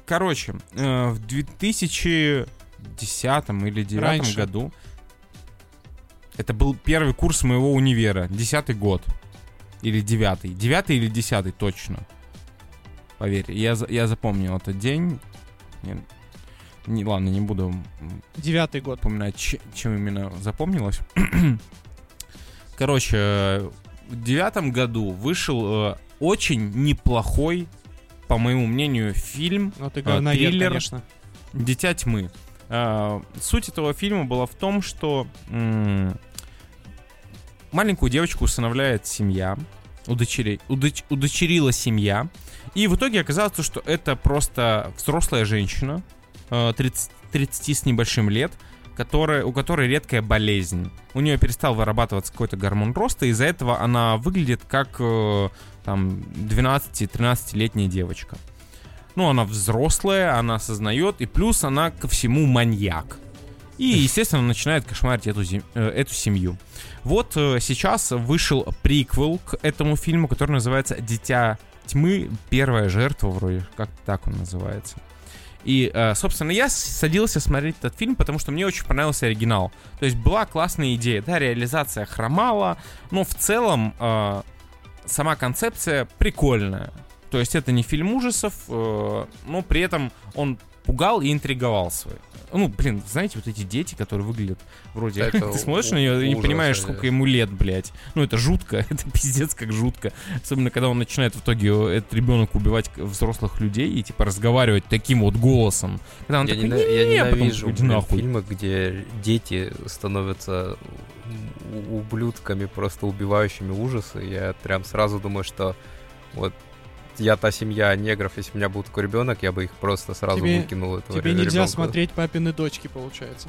Короче, э, в 2010 или 2009 Раньше. году это был первый курс моего универа, десятый год. Или девятый. Девятый или десятый, точно. Поверь, я, я запомнил этот день. Не, не- ладно, не буду Девятый год. вспоминать, ч- чем именно запомнилось. Короче, э, в девятом году вышел э, очень неплохой, по моему мнению, фильм Ну ты наверное, триллер. конечно. «Дитя тьмы». А, Суть этого фильма была в том, что м, маленькую девочку усыновляет семья, удочери- удоч- удочерила семья, и в итоге оказалось, то, что это просто взрослая женщина, э, 30, 30 с небольшим лет, которая, у которой редкая болезнь. У нее перестал вырабатываться какой-то гормон роста, из-за этого она выглядит как э, там 12-13-летняя девочка. Ну, она взрослая, она осознает, и плюс она ко всему маньяк. И, *laughs* естественно, начинает кошмарить эту, зем- э, эту семью. Вот э, сейчас вышел приквел к этому фильму, который называется «Дитя тьмы. Первая жертва», вроде как так он называется. И, э, собственно, я садился смотреть этот фильм, потому что мне очень понравился оригинал. То есть была классная идея, да, реализация хромала, но в целом э, сама концепция прикольная. То есть это не фильм ужасов, э, но при этом он пугал и интриговал свой. Ну, блин, знаете, вот эти дети, которые выглядят вроде... Это *laughs* Ты смотришь у- на нее и не понимаешь, сколько ему лет, блядь. Ну, это жутко, *laughs* это пиздец как жутко. Особенно, когда он начинает в итоге, этот ребенок, убивать взрослых людей и, типа, разговаривать таким вот голосом. Когда он Я, такой, я а потом ненавижу фильмы, где дети становятся ублюдками, просто убивающими ужасы. Я прям сразу думаю, что вот я та семья негров, если у меня был такой ребенок, я бы их просто сразу Тебе- выкинул этого Тебе нельзя ребенка. смотреть папины дочки, получается.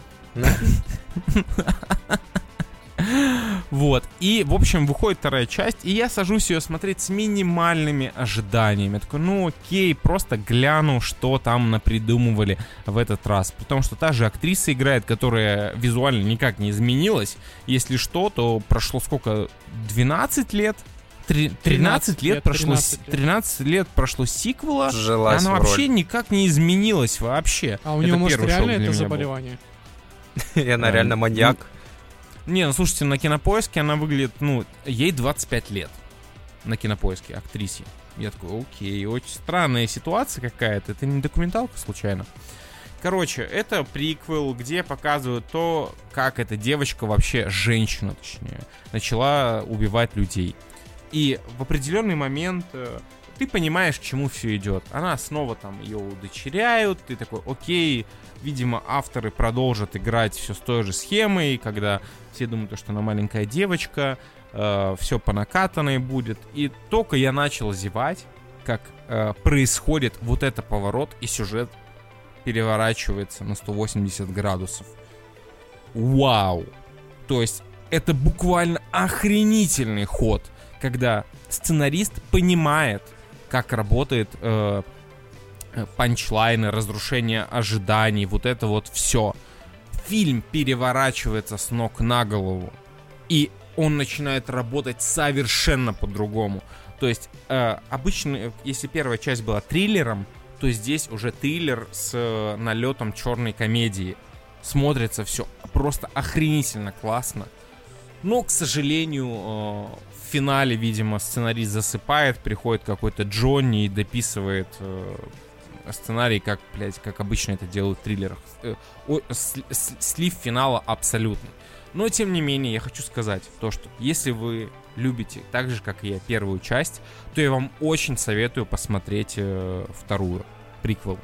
Вот. И, в общем, выходит вторая часть, и я сажусь ее смотреть с минимальными ожиданиями. Я такой, ну окей, просто гляну, что там напридумывали в этот раз. Потому что та же актриса играет, которая визуально никак не изменилась. Если что, то прошло сколько? 12 лет? Три- 13, 13 лет, лет, прошло, 13 с- лет. 13 лет прошло сиквела, и Жилась она вообще роль. никак не изменилась вообще. А у Это него, может, реально это заболевание? *laughs* И она Эм, реально маньяк. Не, ну слушайте, на кинопоиске она выглядит, ну, ей 25 лет. На кинопоиске, актрисе. Я такой, окей, очень странная ситуация какая-то. Это не документалка случайно? Короче, это приквел, где показывают то, как эта девочка вообще, женщина точнее, начала убивать людей. И в определенный момент э, ты понимаешь, к чему все идет. Она снова там ее удочеряют, ты такой, окей, видимо, авторы продолжат играть все с той же схемой, когда все думают, что она маленькая девочка, э, все по накатанной будет. И только я начал зевать, как э, происходит вот это поворот, и сюжет переворачивается на 180 градусов. Вау! То есть это буквально охренительный ход, когда сценарист понимает, как работает э, э, панчлайны, разрушение ожиданий, вот это вот все. Фильм переворачивается с ног на голову, и он начинает работать совершенно по-другому. То есть э, обычно, если первая часть была триллером, то здесь уже триллер с э, налетом черной комедии. Смотрится все просто охренительно классно. Но, к сожалению, э, в финале, видимо, сценарист засыпает, приходит какой-то Джонни и дописывает э, сценарий, как, блядь, как обычно это делают в триллерах. Э, слив финала абсолютно. Но, тем не менее, я хочу сказать то, что если вы любите так же, как и я, первую часть, то я вам очень советую посмотреть вторую, приквел.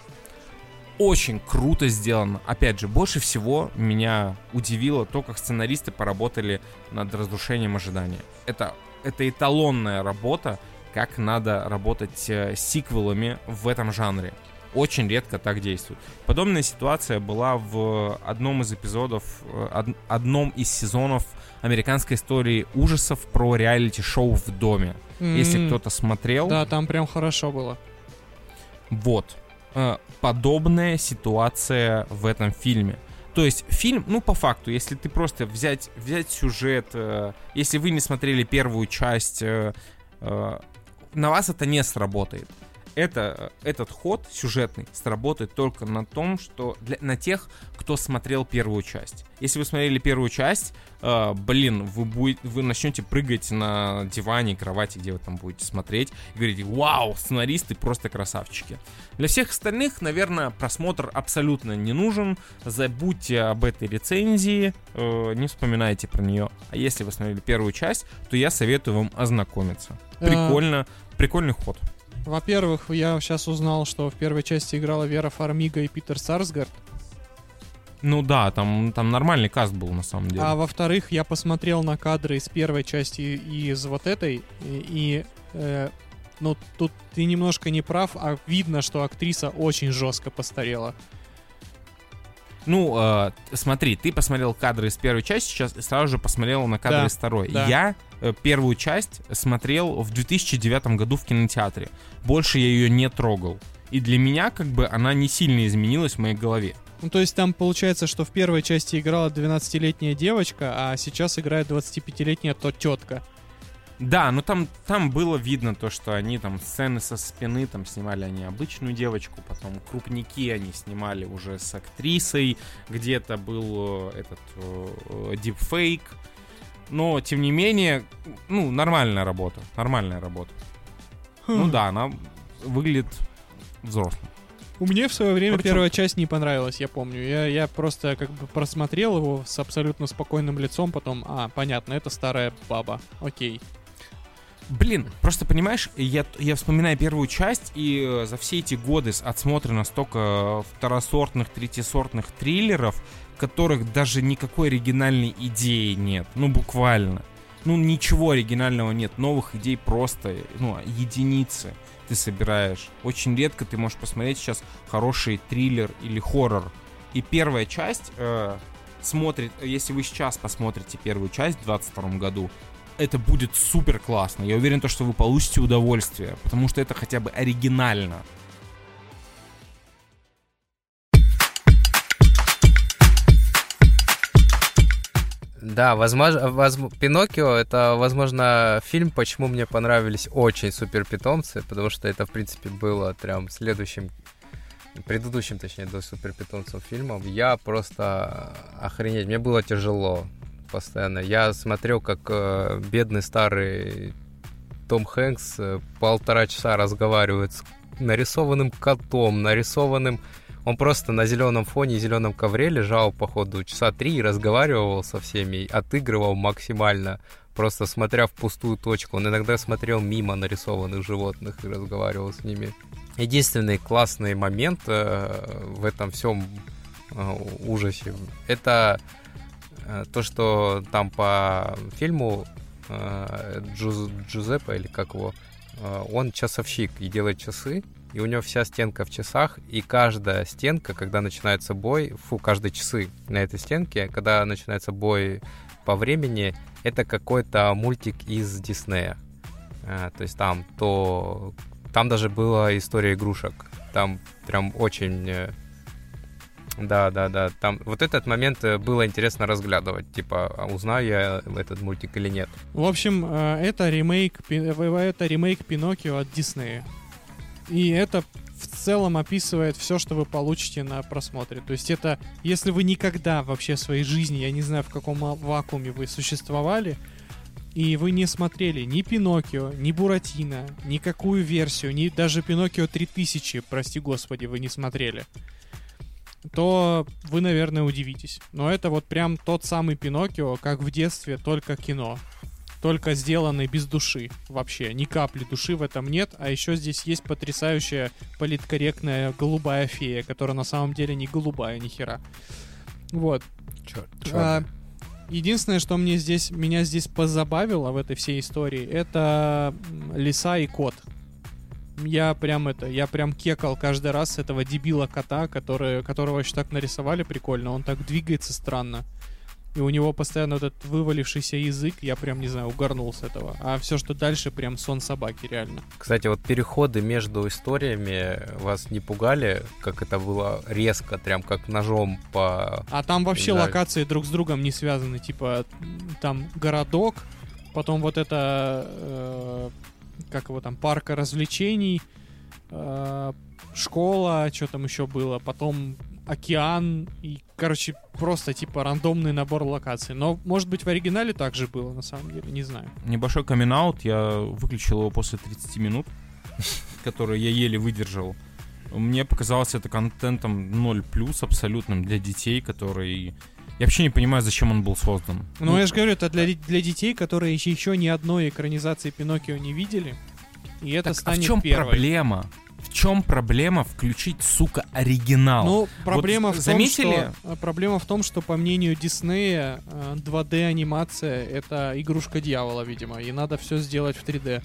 Очень круто сделано. Опять же, больше всего меня удивило то, как сценаристы поработали над разрушением ожидания. Это, это эталонная работа, как надо работать э, с сиквелами в этом жанре. Очень редко так действует. Подобная ситуация была в одном из эпизодов, э, од, одном из сезонов американской истории ужасов про реалити-шоу в доме. М, Если кто-то смотрел, Да, там прям хорошо было. вот. Э, Подобная ситуация в этом фильме. То есть фильм, ну по факту, если ты просто взять, взять сюжет, э, если вы не смотрели первую часть, э, э, на вас это не сработает. Это, э, этот ход сюжетный сработает только на том, что для, на тех, кто смотрел первую часть. Если вы смотрели первую часть, э, блин, вы, будет, вы начнете прыгать на диване, кровати, где вы там будете смотреть, и говорите, вау, сценаристы просто красавчики. Для всех остальных, наверное, просмотр абсолютно не нужен. Забудьте об этой рецензии, э, не вспоминайте про нее. А если вы смотрели первую часть, то я советую вам ознакомиться. Э, Прикольно, прикольный ход. Во-первых, я сейчас узнал, что в первой части играла Вера Фармига и Питер Сарсгард. Ну да, там, там нормальный каст был на самом деле. А во-вторых, я посмотрел на кадры из первой части и из вот этой, и, и, э, ну тут ты немножко не прав, а видно, что актриса очень жестко постарела. Ну, э, смотри, ты посмотрел кадры из первой части, сейчас сразу же посмотрел на кадры Да, из второй. да. Я э, первую часть смотрел в 2009 году в кинотеатре. Больше я ее не трогал. И для меня, как бы, она не сильно изменилась в моей голове. Ну, то есть там получается, что в первой части играла 12-летняя девочка, а сейчас играет 25-летняя то тетка. Да, но там, там было видно то, что они там сцены со спины, там снимали они обычную девочку, потом крупники они снимали уже с актрисой, где-то был э, этот э, дипфейк. Но, тем не менее, ну, нормальная работа, нормальная работа. Ну да, она выглядит взрослым. У меня в свое время Причем- первая часть не понравилась, я помню. Я, я просто как бы просмотрел его с абсолютно спокойным лицом, потом, а, понятно, это старая баба. Окей. Блин, просто понимаешь, я, я вспоминаю первую часть, и э, за все эти годы отсмотрено столько второсортных, третьесортных триллеров, которых даже никакой оригинальной идеи нет. Ну, буквально. Ну, ничего оригинального нет. Новых идей просто, ну, единицы ты собираешь. Очень редко ты можешь посмотреть сейчас хороший триллер или хоррор. И первая часть э, смотрит, если вы сейчас посмотрите первую часть в 22 году, это будет супер классно. Я уверен, то, что вы получите удовольствие, потому что это хотя бы оригинально. Да, возможно, возм- Пиноккио это, возможно, фильм, почему мне понравились очень супер питомцы, потому что это, в принципе, было прям следующим, предыдущим, точнее, до супер питомцев фильмом. Я просто охренеть, мне было тяжело постоянно. Я смотрел, как э, бедный старый Том Хэнкс э, полтора часа разговаривает с нарисованным котом, нарисованным... Он просто на зеленом фоне, зеленом ковре лежал, походу, часа три и разговаривал со всеми, отыгрывал максимально, просто смотря в пустую точку. Он иногда смотрел мимо нарисованных животных и разговаривал с ними. Единственный классный момент э, в этом всем э, ужасе это то, что там по фильму э, Джуз, Джузеппе, или как его, э, он часовщик и делает часы, и у него вся стенка в часах, и каждая стенка, когда начинается бой, фу, каждые часы на этой стенке, когда начинается бой по времени, это какой-то мультик из Диснея. То есть там то... Там даже была история игрушек. Там прям очень... Э, да, да, да. Там вот этот момент э, было интересно разглядывать. Типа, а узнаю я этот мультик или нет. В общем, э, это ремейк, это ремейк Пиноккио от Диснея. И это в целом описывает все, что вы получите на просмотре. То есть это, если вы никогда вообще в своей жизни, я не знаю, в каком вакууме вы существовали, и вы не смотрели ни Пиноккио, ни Буратино, никакую версию, ни даже Пиноккио 3000, прости господи, вы не смотрели, то вы, наверное, удивитесь. Но это вот прям тот самый Пиноккио, как в детстве, только кино только сделанный без души вообще. Ни капли души в этом нет. А еще здесь есть потрясающая политкорректная голубая фея, которая на самом деле не голубая ни хера. Вот. Черт, а, единственное, что мне здесь, меня здесь позабавило в этой всей истории, это лиса и кот. Я прям это, я прям кекал каждый раз этого дебила кота, который, которого еще так нарисовали прикольно. Он так двигается странно. И у него постоянно этот вывалившийся язык, я прям, не знаю, угорнул с этого. А все, что дальше, прям сон собаки, реально. Кстати, вот переходы между историями вас не пугали, как это было резко, прям как ножом по... А там вообще да. локации друг с другом не связаны, типа там городок, потом вот это, э, как его там, парка развлечений, э, школа, что там еще было, потом океан и, короче, просто типа рандомный набор локаций. Но, может быть, в оригинале также было, на самом деле, не знаю. Небольшой камин я выключил его после 30 минут, *laughs* который я еле выдержал. Мне показалось это контентом 0 плюс абсолютным для детей, который я вообще не понимаю, зачем он был создан. Ну, ну я же говорю, это для, для детей, которые еще ни одной экранизации Пиноккио не видели. И это так, станет а в чем первой. проблема? в чем проблема включить, сука, оригинал? Ну, проблема вот в заметили? том, что проблема в том, что по мнению Диснея 2D э, анимация это игрушка дьявола, видимо, и надо все сделать в 3D.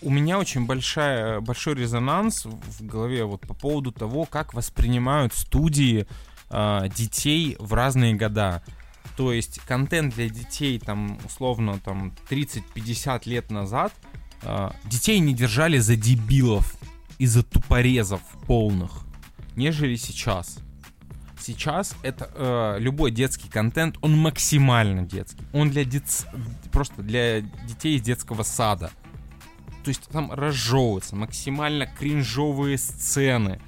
У меня очень большая, большой резонанс в голове вот по поводу того, как воспринимают студии э, детей в разные года. То есть контент для детей там условно там 30-50 лет назад э, детей не держали за дебилов из-за тупорезов полных, нежели сейчас. Сейчас это э, любой детский контент, он максимально детский. Он для дет... просто для детей из детского сада. То есть там разжевываются максимально кринжовые сцены.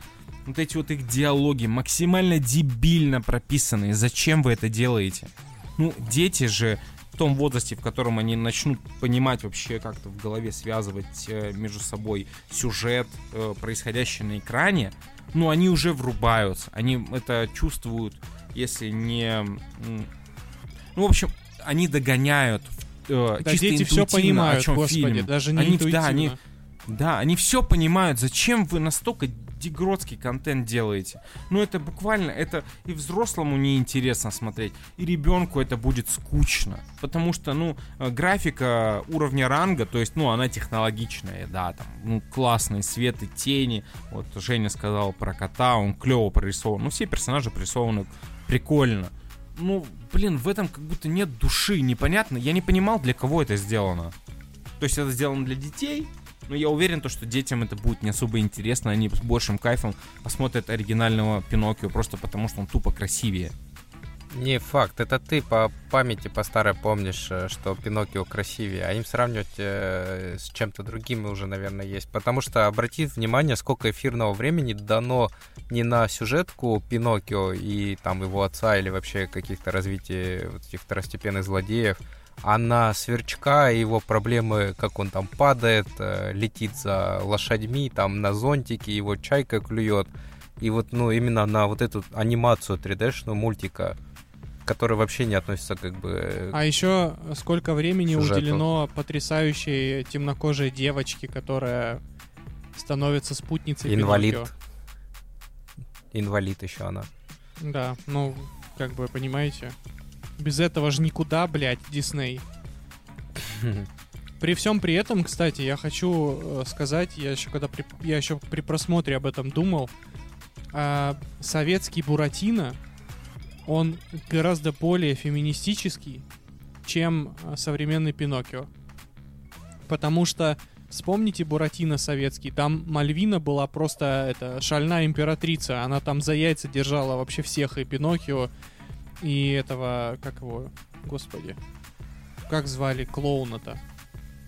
Вот эти вот их диалоги максимально дебильно прописанные. Зачем вы это делаете? Ну, дети же в том возрасте, в котором они начнут понимать вообще как-то в голове связывать э, между собой сюжет, э, происходящий на экране, ну, они уже врубаются, они это чувствуют, если не... Ну, в общем, они догоняют э, да, чисто дети все понимают, о чем господи, фильм. даже не они, да, они, да, они все понимают, зачем вы настолько дегродский контент делаете. Ну, это буквально, это и взрослому неинтересно смотреть, и ребенку это будет скучно. Потому что, ну, э, графика уровня ранга, то есть, ну, она технологичная, да, там, ну, классные светы, тени. Вот Женя сказал про кота, он клево прорисован. Ну, все персонажи прорисованы прикольно. Ну, блин, в этом как будто нет души, непонятно. Я не понимал, для кого это сделано. То есть это сделано для детей, но я уверен, то, что детям это будет не особо интересно. Они с большим кайфом посмотрят оригинального Пиноккио просто потому, что он тупо красивее. Не факт, это ты по памяти по старой помнишь, э, что Пиноккио красивее, а им сравнивать э, с чем-то другим уже, наверное, есть. Потому что обрати внимание, сколько эфирного времени дано не на сюжетку Пиноккио и там его отца или вообще каких-то развития вот этих второстепенных злодеев, А на Сверчка и его проблемы, как он там падает, э, летит за лошадьми, там на зонтике, его чайка клюет. И вот, ну, именно на вот эту анимацию 3D-шную мультика, которая вообще не относится как бы... А еще сколько времени Сюжету. уделено потрясающей темнокожей девочке, которая становится спутницей Инвалид. Пиноккио. Инвалид еще она. Да, ну, как бы, понимаете. Без этого же никуда, блядь, Дисней. При всем при этом, кстати, я хочу э, сказать, я еще когда при, я еще при просмотре об этом думал, а, советский Буратино, он гораздо более феминистический, чем а, современный Пиноккио. Потому что вспомните Буратино советский, там Мальвина была просто это шальная императрица, она там за яйца держала вообще всех и Пиноккио, и этого, как его, господи, как звали клоуна-то?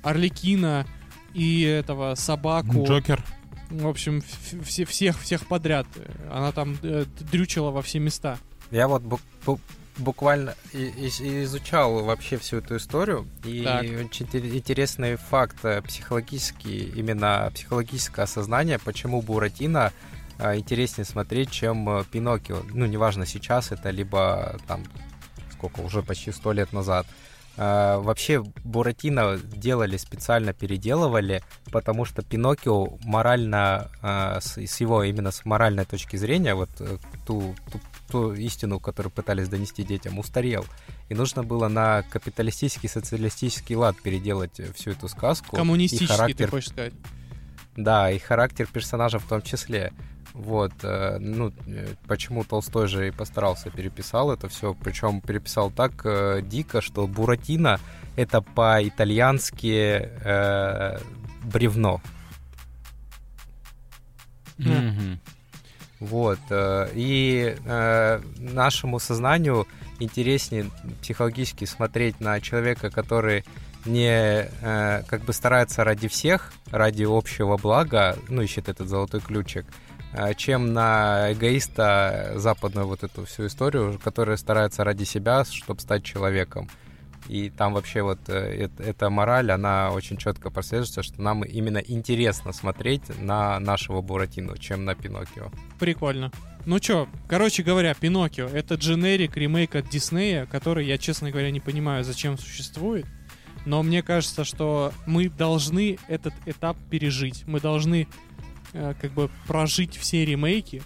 Орликина и этого собаку. Джокер. В общем, все, всех, всех подряд. Она там э, дрючила во все места. Я вот бу- бу- буквально и- и- изучал вообще всю эту историю, и Так. очень интер- интересный факт э, психологический, именно психологическое осознание, почему Буратино интереснее смотреть, чем э, Пиноккио. Ну, неважно, сейчас это, либо там, сколько, уже почти сто лет назад. Э, Вообще Буратино делали специально, переделывали, потому что Пиноккио морально, э, с с его именно с моральной точки зрения, вот э, ту, ту, ту истину, которую пытались донести детям, устарел. И нужно было на капиталистический, социалистический лад переделать э, всю эту сказку. Коммунистический, ты характер хочешь сказать. да, и характер персонажа в том числе. Вот, э, ну, э, почему Толстой же и постарался, переписал это все, причем переписал так э, дико, что Буратино это по-итальянски э, бревно. Мгм. Вот, и э, нашему сознанию интереснее психологически смотреть на человека, который не э, как бы старается ради всех, ради общего блага, ну, ищет этот золотой ключик, чем на эгоиста западную вот эту всю историю, которая старается ради себя, чтобы стать человеком. И там вообще вот э, эт- эта мораль, она очень четко прослеживается, что нам именно интересно смотреть на нашего Буратино, чем на Пиноккио. Прикольно. Ну чё, короче говоря, Пиноккио — это дженерик, ремейк от Диснея, который я, честно говоря, не понимаю, зачем существует. Но мне кажется, что мы должны этот этап пережить. Мы должны как бы прожить все ремейки.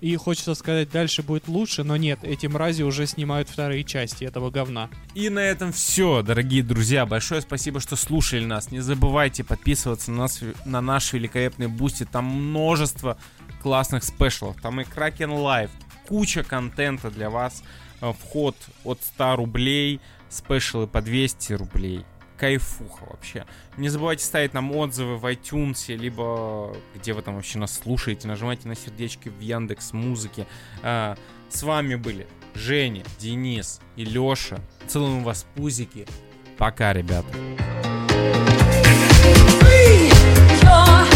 И хочется сказать, дальше будет лучше, но нет, эти мрази уже снимают вторые части этого говна. И на этом все, дорогие друзья. Большое спасибо, что слушали нас. Не забывайте подписываться на, нас, на наш великолепный Boosty. Там множество классных спешлов. Там и Кракен Live. Куча контента для вас. Э, Вход от 100 рублей. Спешлы по 200 рублей. Кайфуха вообще. Не забывайте ставить нам отзывы в iTunes, либо где вы там вообще нас слушаете. Нажимайте на сердечки в Яндекс Музыке. А, С вами были Женя, Денис и Леша. Целуем вас пузики. Пока, ребята. Free yourself,